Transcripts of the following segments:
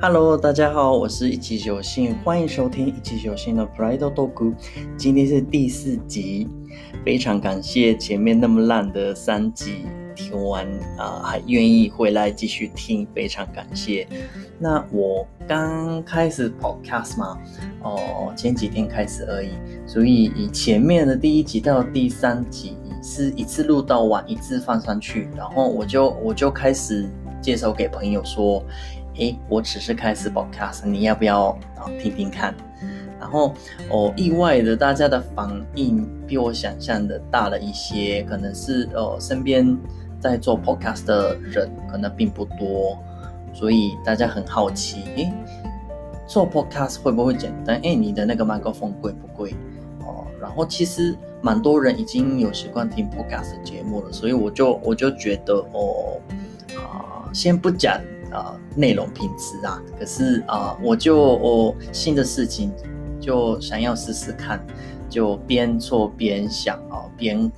Hello，大家好，我是一起九信，欢迎收听一起九信的 Pride Talk。今天是第四集，非常感谢前面那么烂的三集听完啊，还愿意回来继续听，非常感谢。那我刚开始 Podcast 嘛，哦，前几天开始而已，所以以前面的第一集到第三集是一次录到完，一次放上去，然后我就我就开始介绍给朋友说。诶，我只是开始 podcast，你要不要啊听听看？然后哦，意外的，大家的反应比我想象的大了一些，可能是哦身边在做 podcast 的人可能并不多，所以大家很好奇，诶，做 podcast 会不会简单？诶，你的那个麦克风贵不贵？哦，然后其实蛮多人已经有习惯听 podcast 节目了，所以我就我就觉得哦，啊，先不讲。啊，内容品质啊，可是啊，我就我新的事情就想要试试看，就边做边想啊，边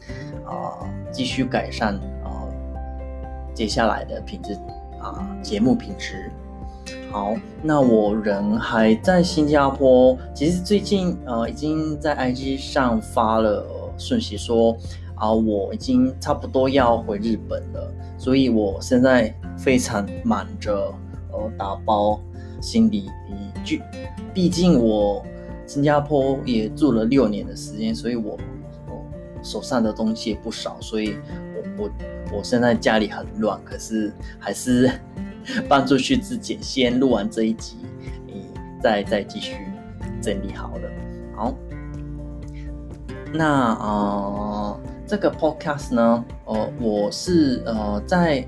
啊继续改善啊接下来的品质啊节目品质。好，那我人还在新加坡，其实最近呃已经在 IG 上发了讯息说啊，我已经差不多要回日本了，所以我现在。非常忙着，呃，打包行李，就毕竟我新加坡也住了六年的时间，所以我手上的东西也不少，所以我我我现在家里很乱，可是还是搬出去之前先录完这一集，你再再继续整理好了。好，那呃，这个 podcast 呢，呃，我是呃在。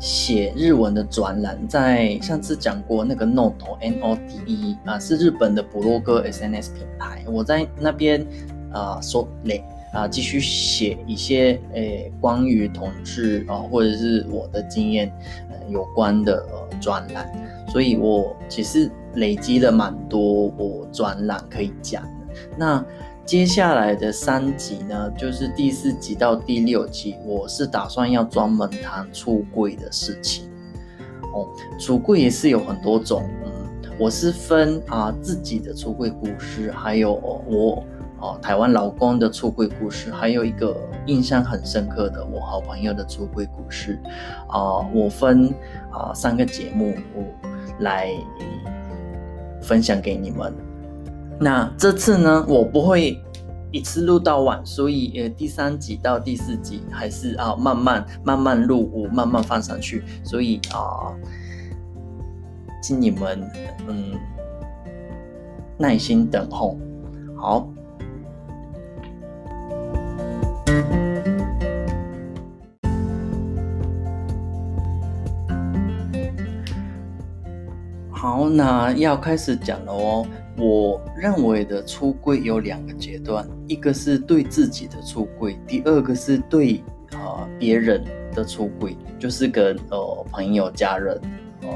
写日文的专栏，在上次讲过那个 Note N O T E 啊，是日本的博洛哥 S N S 品牌。我在那边啊说嘞啊，继续写一些诶关于统治啊，或者是我的经验呃有关的专栏。所以我其实累积了蛮多我专栏可以讲的。那接下来的三集呢，就是第四集到第六集，我是打算要专门谈出柜的事情。哦，出柜也是有很多种，嗯，我是分啊自己的出柜故事，还有我啊台湾老公的出柜故事，还有一个印象很深刻的我好朋友的出柜故事。啊，我分啊三个节目来分享给你们。那这次呢，我不会一次录到晚，所以呃，第三集到第四集还是啊慢慢慢慢录，我慢慢放上去，所以啊，请你们嗯耐心等候。好，好，那要开始讲了哦。我认为的出柜有两个阶段，一个是对自己的出柜，第二个是对啊别人的出柜，就是跟呃朋友、家人、呃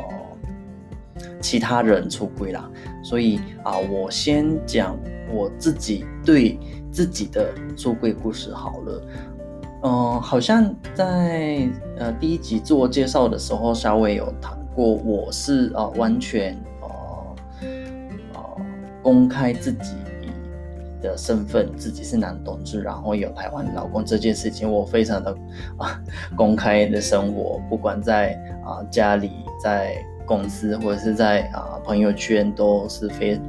其他人出柜啦。所以啊，我先讲我自己对自己的出柜故事好了。嗯，好像在呃第一集自我介绍的时候稍微有谈过，我是啊完全。公开自己的身份，自己是男同志，然后有台湾老公这件事情，我非常的 啊公开的生活，不管在啊家里、在公司或者是在啊朋友圈，都是非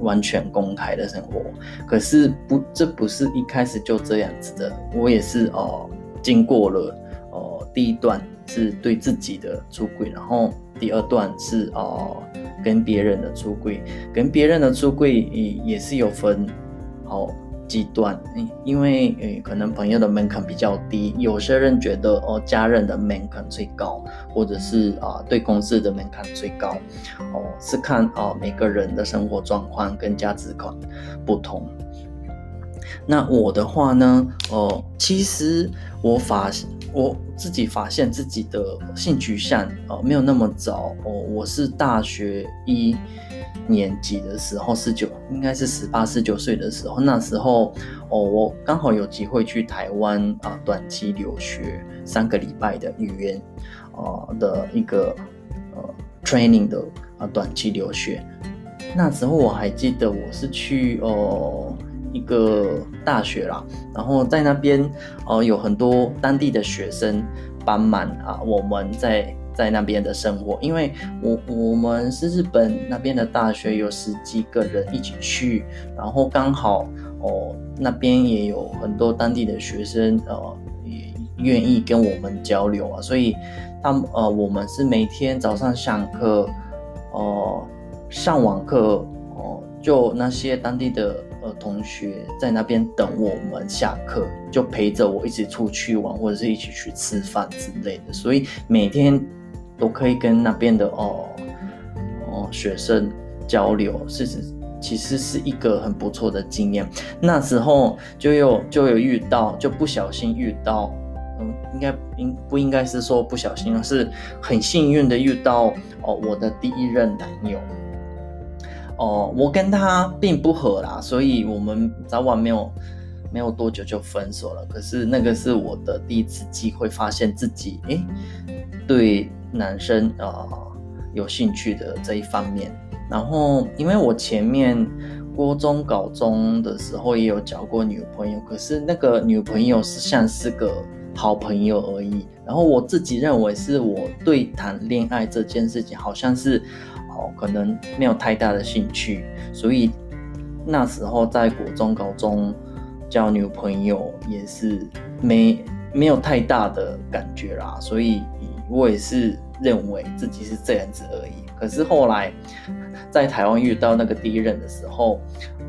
完全公开的生活。可是不，这不是一开始就这样子的，我也是哦，经过了哦第一段是对自己的出轨，然后第二段是哦。跟别人的出柜，跟别人的出柜也也是有分好几段，因为诶可能朋友的门槛比较低，有些人觉得哦家人的门槛最高，或者是啊对公司的门槛最高，哦是看啊每个人的生活状况跟价值观不同。那我的话呢，哦其实我发现。我自己发现自己的性取向呃没有那么早哦，我是大学一年级的时候，十九应该是十八十九岁的时候，那时候哦我刚好有机会去台湾啊短期留学三个礼拜的语言呃的一个呃 training 的啊短期留学。那时候我还记得我是去哦一个大学啦，然后在那边哦有很多当地的学生帮忙啊，我们在在那边的生活，因为我我们是日本那边的大学，有十几个人一起去，然后刚好哦那边也有很多当地的学生呃也愿意跟我们交流啊，所以他们呃我们是每天早上上课哦。上网课哦，就那些当地的呃同学在那边等我们下课，就陪着我一起出去玩，或者是一起去吃饭之类的。所以每天都可以跟那边的哦哦学生交流，是其实是一个很不错的经验。那时候就有就有遇到，就不小心遇到，嗯，应该应不应该是说不小心，而是很幸运的遇到哦我的第一任男友。哦，我跟他并不合啦，所以我们早晚没有没有多久就分手了。可是那个是我的第一次机会，发现自己诶对男生啊有兴趣的这一方面。然后因为我前面高中、高中的时候也有交过女朋友，可是那个女朋友是像是个好朋友而已。然后我自己认为是我对谈恋爱这件事情好像是。哦，可能没有太大的兴趣，所以那时候在国中、高中交女朋友也是没没有太大的感觉啦，所以我也是认为自己是这样子而已。可是后来在台湾遇到那个第一任的时候，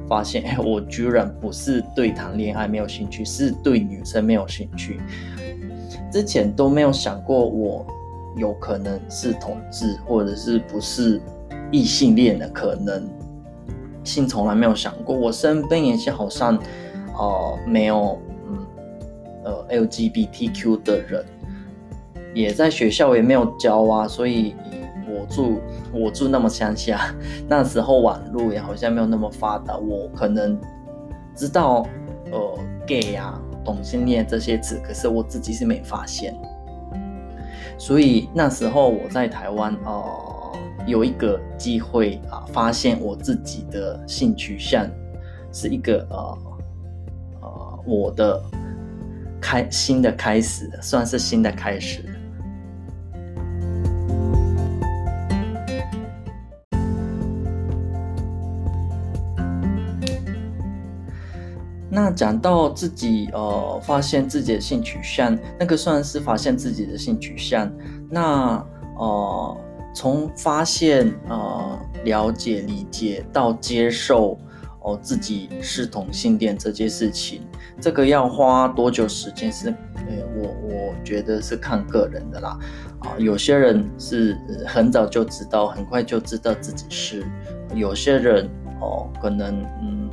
发现，我居然不是对谈恋爱没有兴趣，是对女生没有兴趣。之前都没有想过我有可能是同志，或者是不是。异性恋的可能性从来没有想过，我身边也是好像，呃，没有，嗯，呃，LGBTQ 的人，也在学校也没有教啊，所以我住我住那么乡下，那时候网络也好像没有那么发达，我可能知道，呃，gay 啊，同性恋这些词，可是我自己是没发现，所以那时候我在台湾，哦。有一个机会啊，发现我自己的性取向是一个呃呃我的开新的开始，算是新的开始。那讲到自己呃发现自己的性取向，那个算是发现自己的性取向，那呃。从发现、呃了解、理解到接受哦自己是同性恋这件事情，这个要花多久时间？是，呃，我我觉得是看个人的啦。啊，有些人是很早就知道，很快就知道自己是；有些人哦，可能嗯，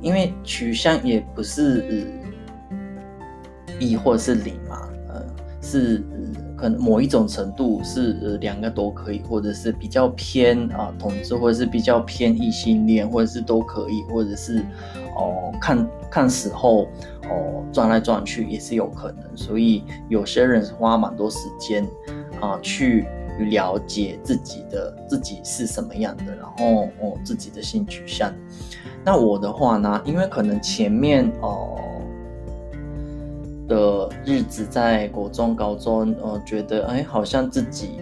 因为取向也不是一或是零嘛，呃，是。可能某一种程度是两个都可以，或者是比较偏啊同志，或者是比较偏异性恋，或者是都可以，或者是哦看看时候哦转来转去也是有可能。所以有些人花蛮多时间啊去了解自己的自己是什么样的，然后哦自己的性取向。那我的话呢，因为可能前面哦。的日子在国中、高中，呃，觉得哎，好像自己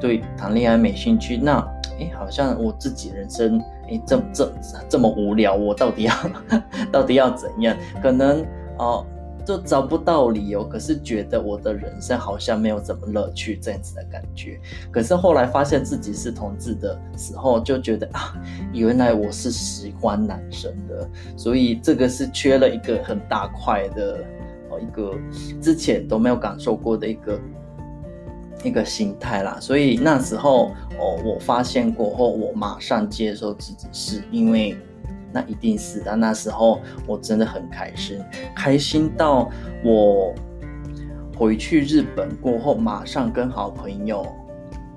对谈恋爱没兴趣。那哎，好像我自己人生哎，这这这么无聊，我到底要 到底要怎样？可能哦，就找不到理由。可是觉得我的人生好像没有怎么乐趣，这样子的感觉。可是后来发现自己是同志的时候，就觉得啊，原来我是喜欢男生的，所以这个是缺了一个很大块的。一个之前都没有感受过的一个一个心态啦，所以那时候哦，我发现过后，我马上接受自己是因为那一定是的。那时候我真的很开心，开心到我回去日本过后，马上跟好朋友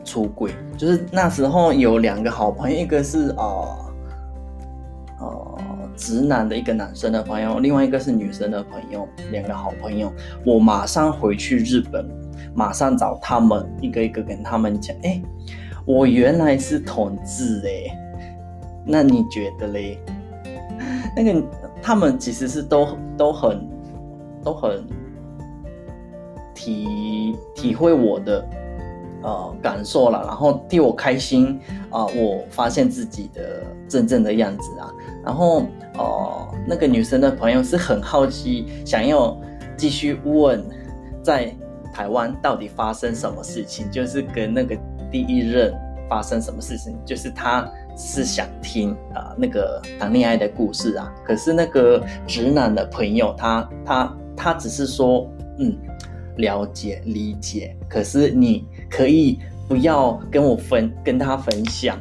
出轨。就是那时候有两个好朋友，一个是啊。直男的一个男生的朋友，另外一个是女生的朋友，两个好朋友。我马上回去日本马上找他们一个一个跟他们讲，哎，我原来是同志哎，那你觉得嘞？那个他们其实是都都很都很体体会我的呃感受了，然后替我开心啊，我发现自己的真正的样子啊，然后哦那个女生的朋友是很好奇，想要继续问在。台湾到底发生什么事情？就是跟那个第一任发生什么事情？就是他是想听啊那个谈恋爱的故事啊。可是那个直男的朋友，他他他只是说嗯了解理解。可是你可以不要跟我分跟他分享，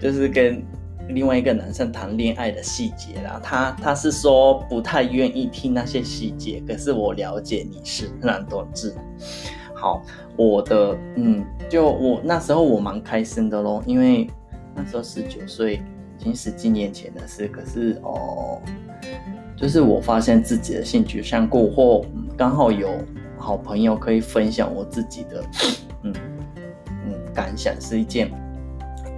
就是跟。另外一个男生谈恋爱的细节啦，他他是说不太愿意听那些细节，可是我了解你是男同志。好，我的嗯，就我那时候我蛮开心的咯，因为那时候十九岁，已经十几年前的事。可是哦，就是我发现自己的性取向过后，刚好有好朋友可以分享我自己的嗯嗯感想，是一件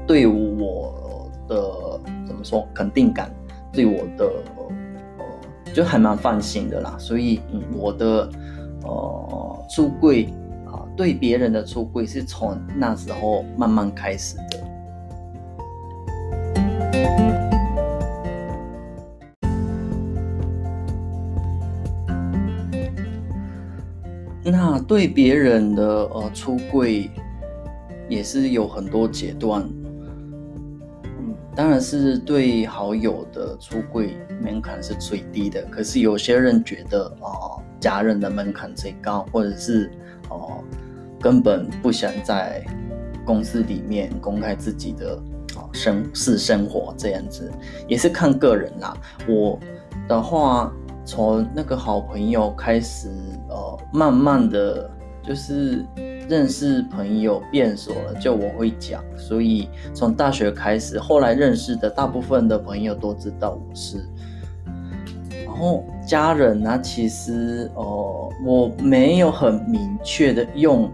对我。的怎么说肯定感对我的呃就还蛮放心的啦，所以嗯我的呃出柜啊对别人的出柜是从那时候慢慢开始的。那对别人的呃出柜也是有很多阶段。当然是对好友的出柜门槛是最低的，可是有些人觉得哦，家人的门槛最高，或者是哦，根本不想在公司里面公开自己的哦生私生活这样子，也是看个人啦。我的话，从那个好朋友开始，呃，慢慢的就是。认识朋友变熟了，就我会讲，所以从大学开始，后来认识的大部分的朋友都知道我是。然后家人呢，其实哦，我没有很明确的用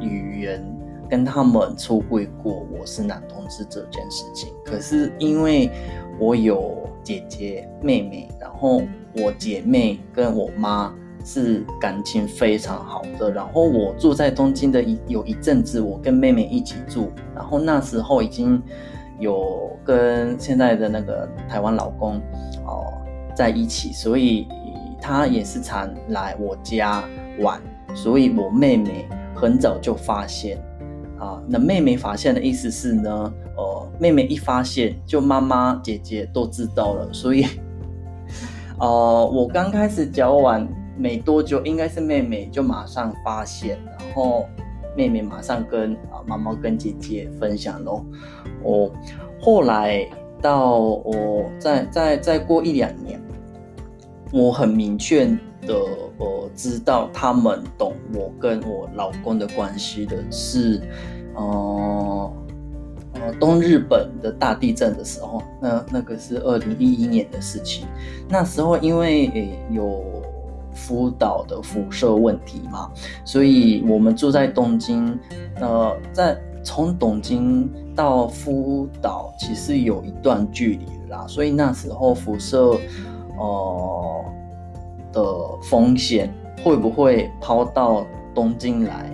语言跟他们出柜过我是男同志这件事情。可是因为我有姐姐妹妹，然后我姐妹跟我妈。是感情非常好的，然后我住在东京的一有一阵子，我跟妹妹一起住，然后那时候已经有跟现在的那个台湾老公哦在一起，所以他也是常来我家玩，所以我妹妹很早就发现啊，那妹妹发现的意思是呢，呃，妹妹一发现就妈妈姐姐都知道了，所以，呃，我刚开始交往。没多久，应该是妹妹就马上发现，然后妹妹马上跟啊妈妈跟姐姐分享咯。我后来到我再再再过一两年，我很明确的呃知道他们懂我跟我老公的关系的是，呃呃东日本的大地震的时候，那那个是二零一一年的事情，那时候因为诶有。福岛的辐射问题嘛，所以我们住在东京，呃，在从东京到福岛其实有一段距离啦，所以那时候辐射，呃的风险会不会抛到东京来，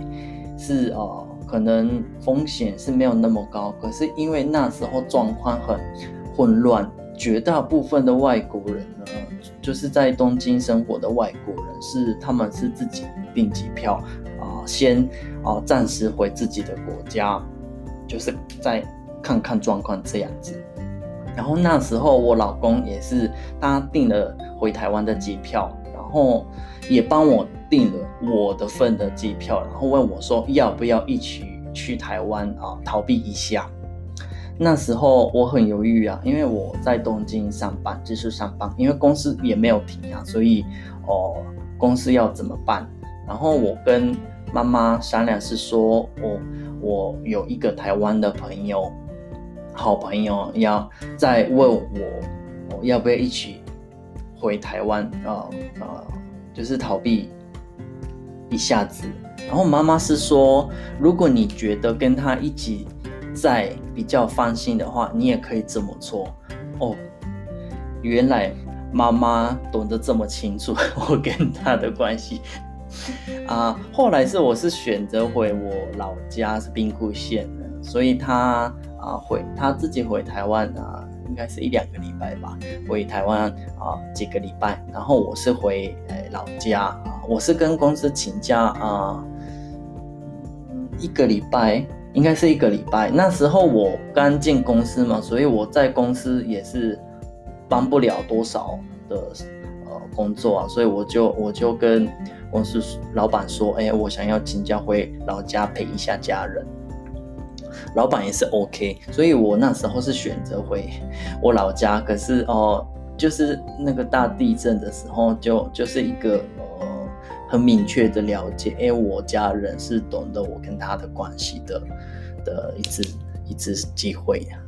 是呃可能风险是没有那么高，可是因为那时候状况很混乱。绝大部分的外国人呢，就是在东京生活的外国人，是他们是自己订机票啊，先啊暂时回自己的国家，就是再看看状况这样子。然后那时候我老公也是，他订了回台湾的机票，然后也帮我订了我的份的机票，然后问我说要不要一起去台湾啊逃避一下。那时候我很犹豫啊，因为我在东京上班，就是上班，因为公司也没有停啊，所以哦，公司要怎么办？然后我跟妈妈商量，是说我我有一个台湾的朋友，好朋友要再问我，我要不要一起回台湾啊啊，就是逃避一下子。然后妈妈是说，如果你觉得跟他一起在比较放心的话，你也可以这么做。哦，原来妈妈懂得这么清楚 我跟他的关系啊。后来是我是选择回我老家是兵库县的，所以他啊回他自己回台湾啊。应该是一两个礼拜吧，回台湾啊几个礼拜，然后我是回呃老家啊，我是跟公司请假啊，一个礼拜应该是一个礼拜。那时候我刚进公司嘛，所以我在公司也是帮不了多少的呃工作啊，所以我就我就跟公司老板说，哎，我想要请假回老家陪一下家人。老板也是 OK，所以我那时候是选择回 我老家。可是哦，就是那个大地震的时候，就就是一个很明确的了解，哎，我家人是懂得我跟他的关系的的一次一次机会呀。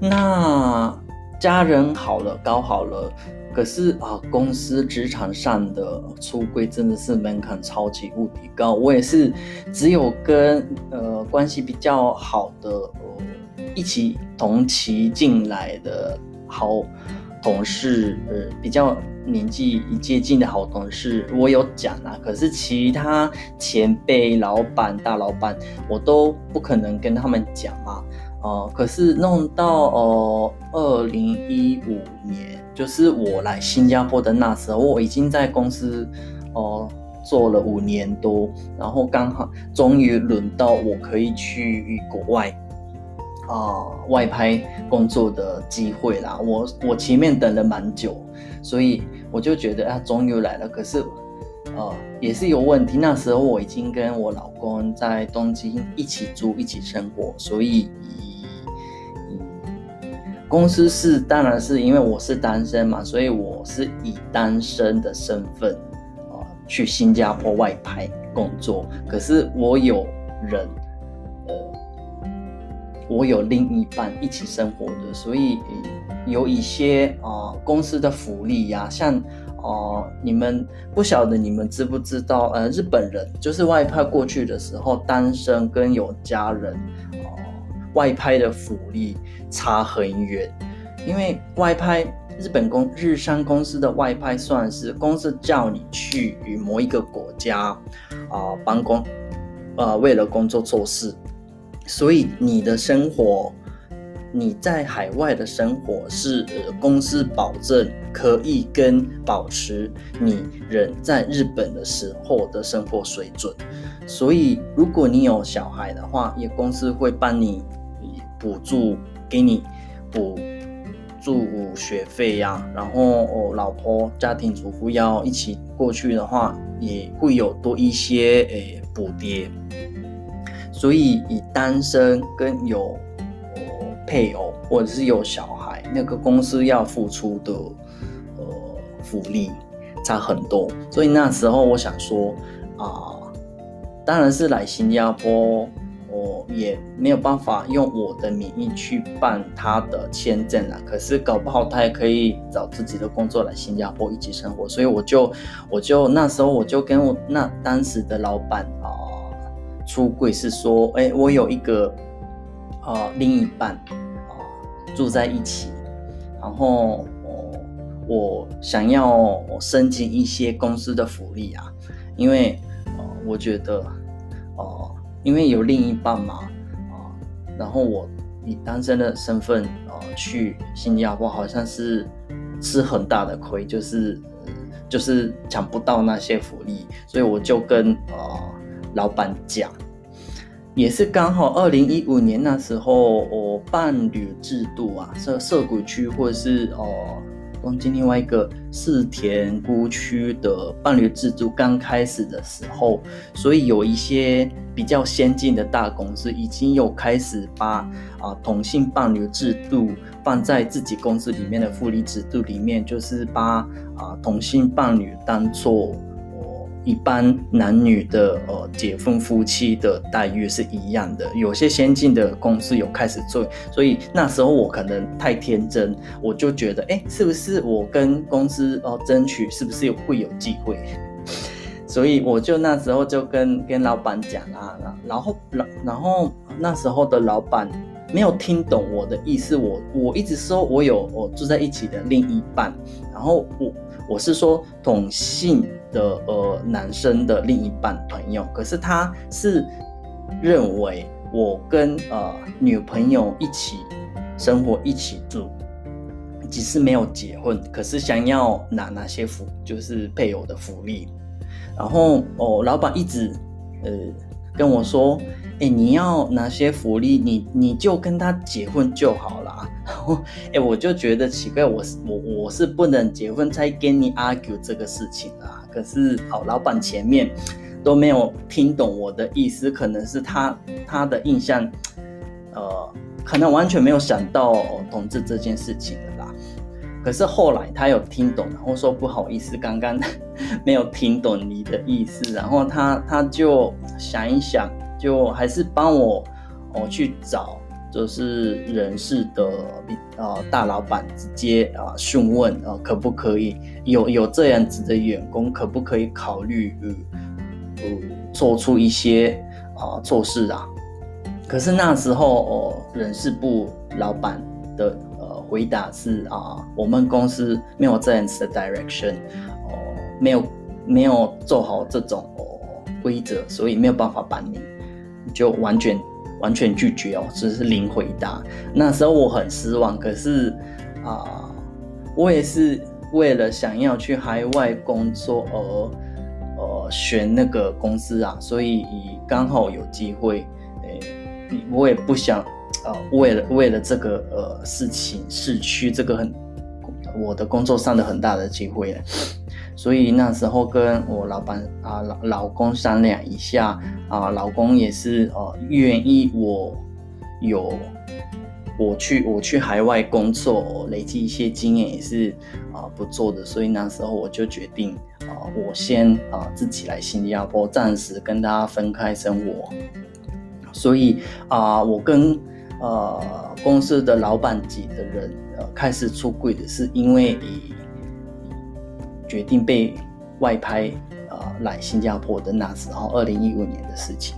那。家人好了，搞好了，可是啊，公司职场上的出柜真的是门槛超级无敌高。我也是只有跟呃关系比较好的呃一起同期进来的好同事，呃比较年纪接近的好同事，我有讲啊。可是其他前辈、老板、大老板，我都不可能跟他们讲嘛。哦，可是弄到哦，二零一五年，就是我来新加坡的那时候，我已经在公司哦做了五年多，然后刚好终于轮到我可以去国外啊外拍工作的机会啦。我我前面等了蛮久，所以我就觉得啊，终于来了。可是呃也是有问题，那时候我已经跟我老公在东京一起住一起生活，所以。公司是，当然是因为我是单身嘛，所以我是以单身的身份啊去新加坡外拍工作。可是我有人，呃，我有另一半一起生活的，所以有一些啊公司的福利呀，像哦你们不晓得你们知不知道？呃，日本人就是外派过去的时候，单身跟有家人。哦外派的福利差很远，因为外派日本公日商公司的外派算是公司叫你去与某一个国家啊帮工，呃为了工作做事，所以你的生活你在海外的生活是公司保证可以跟保持你人在日本的时候的生活水准，所以如果你有小孩的话，也公司会帮你。补助给你补助学费呀，然后哦，老婆家庭主妇要一起过去的话，也会有多一些诶补贴。所以以单身跟有配偶或者是有小孩，那个公司要付出的呃福利差很多。所以那时候我想说啊，当然是来新加坡。我也没有办法用我的名义去办他的签证啊，可是搞不好他也可以找自己的工作来新加坡一起生活，所以我就我就那时候我就跟我那当时的老板啊出柜是说，哎，我有一个啊另一半啊住在一起，然后我想要申请一些公司的福利啊，因为呃我觉得哦。因为有另一半嘛，啊，然后我以单身的身份啊去新加坡，好像是吃很大的亏，就是就是抢不到那些福利，所以我就跟啊老板讲，也是刚好二零一五年那时候，我伴侣制度啊，涉涉谷区或者是哦。东京另外一个四田孤区的伴侣制度刚开始的时候，所以有一些比较先进的大公司已经有开始把啊同性伴侣制度放在自己公司里面的福利制度里面，就是把啊同性伴侣当做一般男女的呃结婚夫妻的待遇是一样的。有些先进的公司有开始做，所以那时候我可能太天真，我就觉得，哎，是不是我跟公司哦争取，是不是有会有机会？所以我就那时候就跟跟老板讲啊，然后然然后那时候的老板没有听懂我的意思，我我一直说我有我住在一起的另一半，然后我我是说同性的呃男生的另一半朋友，可是他是认为我跟呃女朋友一起生活一起住，只是没有结婚，可是想要拿哪些福就是配偶的福利。然后哦，老板一直呃跟我说，哎，你要哪些福利，你你就跟他结婚就好了。然后哎，我就觉得奇怪，我是我我是不能结婚才跟你 argue 这个事情啊。可是好，老板前面都没有听懂我的意思，可能是他他的印象，呃，可能完全没有想到同志这件事情的啦。可是后来他有听懂，然后说不好意思，刚刚没有听懂你的意思，然后他他就想一想，就还是帮我哦去找，就是人事的呃大老板直接啊询问啊可不可以有有这样子的员工，可不可以考虑呃呃做出一些啊措施啊？可是那时候哦人事部老板的呃。回答是啊，我们公司没有这样子的 direction，哦，没有没有做好这种哦规则，所以没有办法帮你，就完全完全拒绝哦，只是零回答。那时候我很失望，可是啊，我也是为了想要去海外工作而呃选那个公司啊，所以刚好有机会，诶，我也不想。呃，为了为了这个呃事情，失去这个很我的工作上的很大的机会了，所以那时候跟我老板啊老老公商量一下啊，老公也是呃愿意我有我去我去海外工作，累积一些经验也是啊不错的，所以那时候我就决定啊，我先啊自己来新加坡，暂时跟大家分开生活，所以啊我跟。呃，公司的老板级的人呃开始出柜的是因为决定被外拍呃来新加坡的那时候，二零一五年的事情。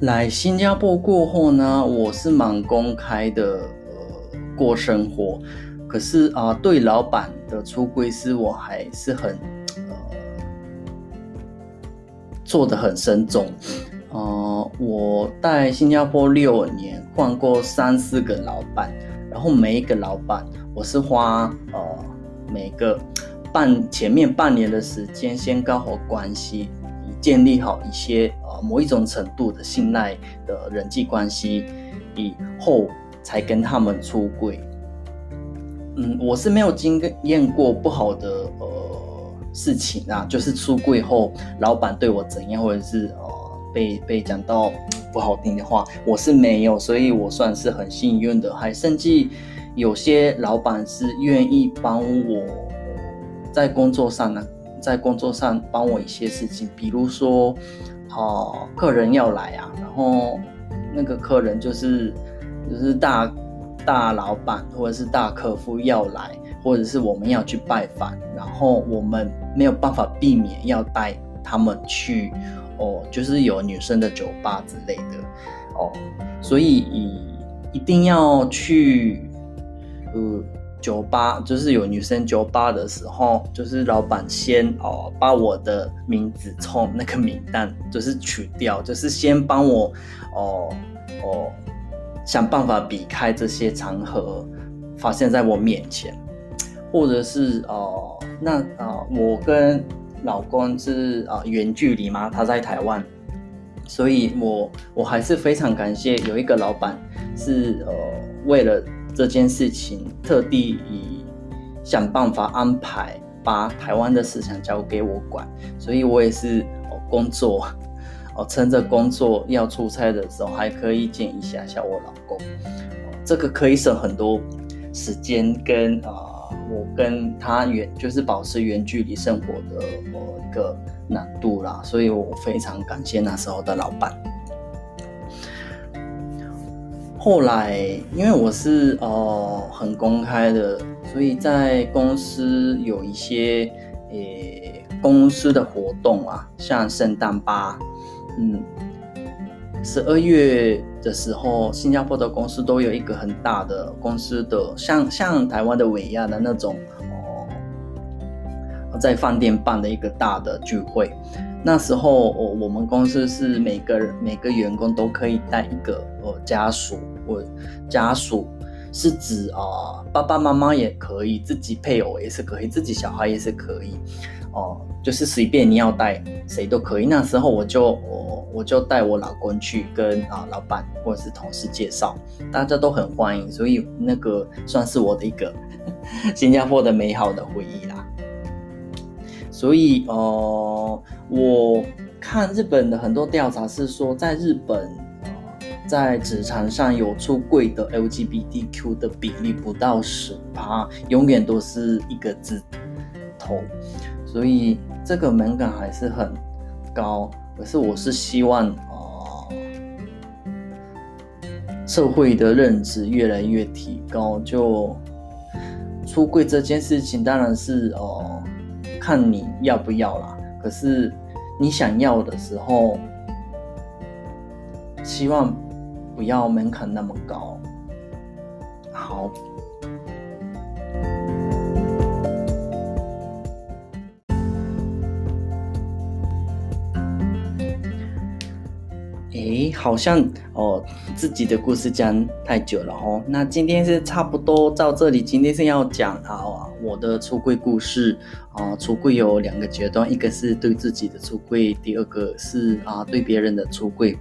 来新加坡过后呢，我是蛮公开的呃过生活。可是啊，对老板的出柜是我还是很做的很慎重。呃，我在新加坡六年，换过三四个老板，然后每一个老板，我是花呃每个半前面半年的时间，先搞好关系，建立好一些呃某一种程度的信赖的人际关系，以后才跟他们出柜。嗯，我是没有经验过不好的呃事情啊，就是出柜后老板对我怎样，或者是呃被被讲到不好听的话，我是没有，所以我算是很幸运的。还甚至有些老板是愿意帮我在工作上呢，在工作上帮我一些事情，比如说，哦，客人要来啊，然后那个客人就是就是大。大老板或者是大客户要来，或者是我们要去拜访，然后我们没有办法避免要带他们去哦，就是有女生的酒吧之类的哦，所以一定要去呃酒吧，就是有女生酒吧的时候，就是老板先哦把我的名字从那个名单就是取掉，就是先帮我哦哦。想办法避开这些场合发现在我面前，或者是哦，那啊，我跟老公是啊远距离嘛，他在台湾，所以我我还是非常感谢有一个老板是呃为了这件事情特地以想办法安排把台湾的市场交给我管，所以我也是哦工作。哦，趁着工作要出差的时候，还可以见一下下我老公，这个可以省很多时间跟啊，我跟他远就是保持远距离生活的某一个难度啦，所以我非常感谢那时候的老板。后来因为我是呃很公开的，所以在公司有一些诶公司的活动啊，像圣诞吧。嗯，十二月的时候，新加坡的公司都有一个很大的公司的，像像台湾的伟亚的那种哦，在饭店办的一个大的聚会。那时候，我我们公司是每个人每个员工都可以带一个呃家属，我家属是指啊爸爸妈妈也可以，自己配偶也是可以，自己小孩也是可以。哦，就是随便你要带谁都可以。那时候我就我我就带我老公去跟啊老板或者是同事介绍，大家都很欢迎，所以那个算是我的一个 新加坡的美好的回忆啦。所以哦，我看日本的很多调查是说，在日本在职场上有出柜的 LGBTQ 的比例不到十趴，永远都是一个字头。所以这个门槛还是很高，可是我是希望哦，社会的认知越来越提高，就出柜这件事情当然是哦，看你要不要啦。可是你想要的时候，希望不要门槛那么高。好。诶，好像哦，自己的故事讲太久了哦。那今天是差不多到这里。今天是要讲啊，我的出柜故事啊。出柜有两个阶段，一个是对自己的出柜，第二个是啊对别人的出柜。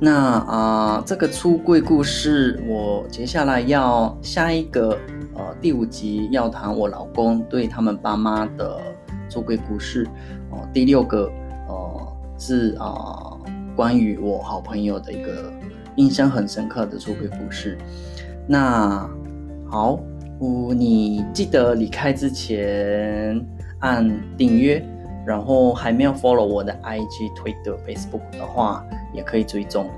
那啊，这个出柜故事，我接下来要下一个呃第五集要谈我老公对他们爸妈的出柜故事哦。第六个呃是啊。关于我好朋友的一个印象很深刻的出轨故事。那好，你记得离开之前按订阅，然后还没有 follow 我的 IG、Twitter、Facebook 的话，也可以追踪。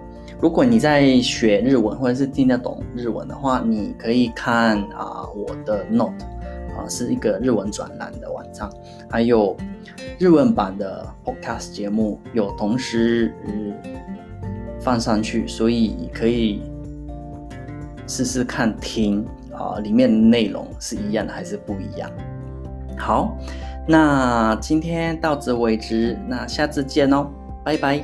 如果你在学日文或者是听得懂日文的话，你可以看啊我的 Note 啊，是一个日文转栏的网站，还有。日文版的 Podcast 节目有同时放上去，所以可以试试看听啊，里面的内容是一样的还是不一样？好，那今天到此为止，那下次见哦，拜拜。